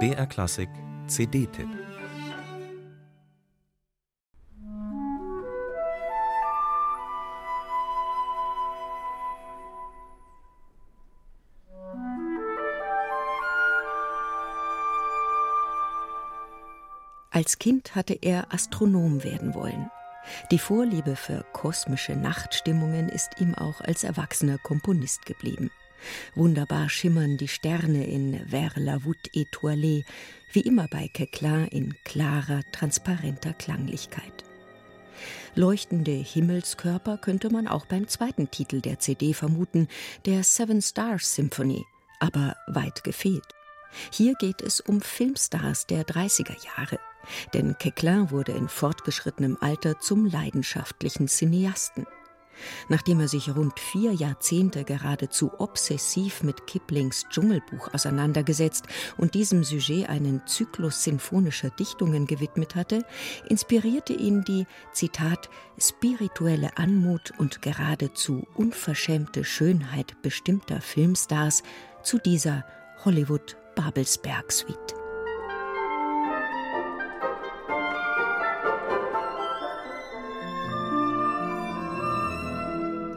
BR Klassik CD-Tipp Als Kind hatte er Astronom werden wollen. Die Vorliebe für kosmische Nachtstimmungen ist ihm auch als erwachsener Komponist geblieben. Wunderbar schimmern die Sterne in Vers la voûte étoilée, wie immer bei Kekla in klarer, transparenter Klanglichkeit. Leuchtende Himmelskörper könnte man auch beim zweiten Titel der CD vermuten, der Seven Stars Symphony, aber weit gefehlt. Hier geht es um Filmstars der 30er Jahre. Denn Quequelin wurde in fortgeschrittenem Alter zum leidenschaftlichen Cineasten. Nachdem er sich rund vier Jahrzehnte geradezu obsessiv mit Kiplings Dschungelbuch auseinandergesetzt und diesem Sujet einen Zyklus sinfonischer Dichtungen gewidmet hatte, inspirierte ihn die, Zitat, spirituelle Anmut und geradezu unverschämte Schönheit bestimmter Filmstars zu dieser Hollywood-Babelsberg-Suite.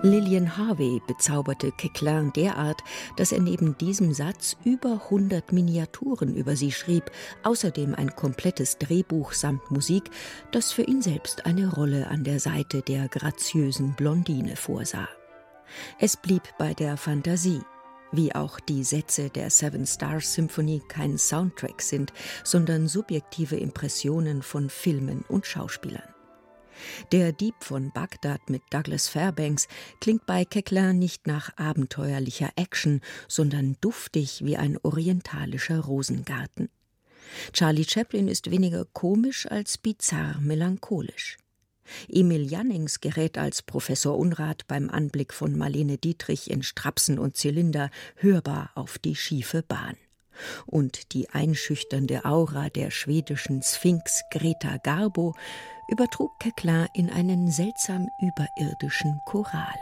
Lillian Harvey bezauberte Quequelin derart, dass er neben diesem Satz über 100 Miniaturen über sie schrieb, außerdem ein komplettes Drehbuch samt Musik, das für ihn selbst eine Rolle an der Seite der graziösen Blondine vorsah. Es blieb bei der Fantasie, wie auch die Sätze der Seven Stars Symphony kein Soundtrack sind, sondern subjektive Impressionen von Filmen und Schauspielern. Der Dieb von Bagdad mit Douglas Fairbanks klingt bei Quequelin nicht nach abenteuerlicher Action, sondern duftig wie ein orientalischer Rosengarten. Charlie Chaplin ist weniger komisch als bizarr melancholisch. Emil Jannings gerät als Professor Unrat beim Anblick von Marlene Dietrich in Strapsen und Zylinder hörbar auf die schiefe Bahn und die einschüchternde Aura der schwedischen Sphinx Greta Garbo übertrug Keklar in einen seltsam überirdischen Choral.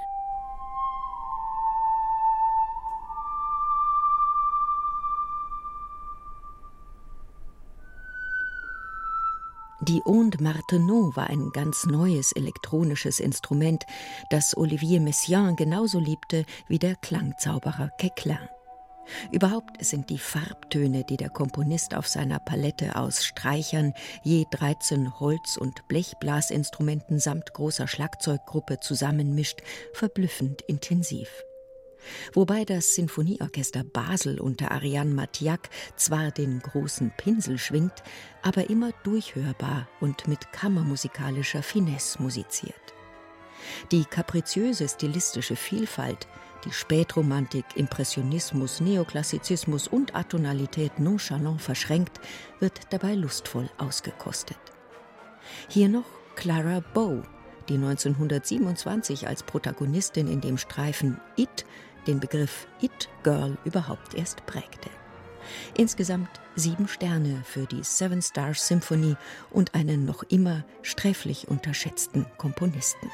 Die Onde Martenot war ein ganz neues elektronisches Instrument, das Olivier Messiaen genauso liebte wie der Klangzauberer Queclin. Überhaupt sind die Farbtöne, die der Komponist auf seiner Palette aus Streichern, je 13 Holz- und Blechblasinstrumenten samt großer Schlagzeuggruppe zusammenmischt, verblüffend intensiv. Wobei das Sinfonieorchester Basel unter Ariane Mathiak zwar den großen Pinsel schwingt, aber immer durchhörbar und mit kammermusikalischer Finesse musiziert. Die kapriziöse stilistische Vielfalt, die Spätromantik, Impressionismus, Neoklassizismus und Atonalität nonchalant verschränkt, wird dabei lustvoll ausgekostet. Hier noch Clara Bow, die 1927 als Protagonistin in dem Streifen It den Begriff It Girl überhaupt erst prägte. Insgesamt sieben Sterne für die Seven Stars Symphony und einen noch immer sträflich unterschätzten Komponisten.